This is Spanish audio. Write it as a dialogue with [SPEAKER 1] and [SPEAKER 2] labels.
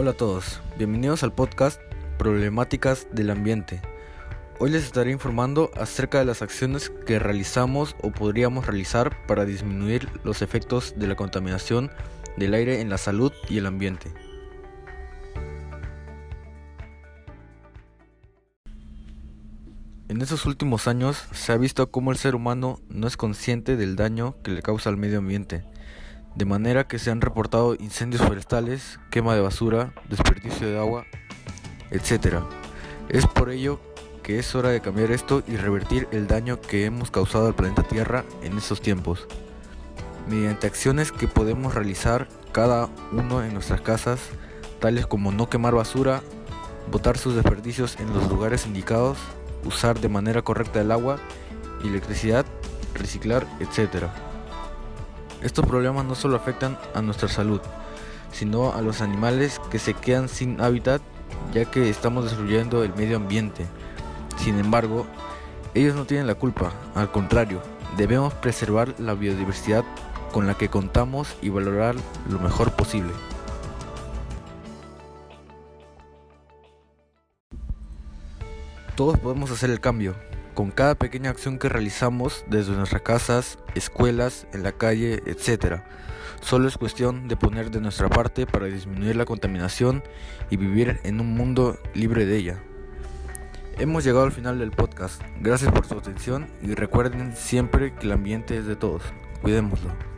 [SPEAKER 1] Hola a todos, bienvenidos al podcast Problemáticas del Ambiente. Hoy les estaré informando acerca de las acciones que realizamos o podríamos realizar para disminuir los efectos de la contaminación del aire en la salud y el ambiente. En estos últimos años se ha visto cómo el ser humano no es consciente del daño que le causa al medio ambiente de manera que se han reportado incendios forestales, quema de basura, desperdicio de agua, etc. Es por ello que es hora de cambiar esto y revertir el daño que hemos causado al planeta Tierra en estos tiempos, mediante acciones que podemos realizar cada uno en nuestras casas, tales como no quemar basura, botar sus desperdicios en los lugares indicados, usar de manera correcta el agua electricidad, reciclar, etc. Estos problemas no solo afectan a nuestra salud, sino a los animales que se quedan sin hábitat ya que estamos destruyendo el medio ambiente. Sin embargo, ellos no tienen la culpa, al contrario, debemos preservar la biodiversidad con la que contamos y valorar lo mejor posible. Todos podemos hacer el cambio, con cada pequeña acción que realizamos desde nuestras casas, escuelas, en la calle, etc. Solo es cuestión de poner de nuestra parte para disminuir la contaminación y vivir en un mundo libre de ella. Hemos llegado al final del podcast. Gracias por su atención y recuerden siempre que el ambiente es de todos. Cuidémoslo.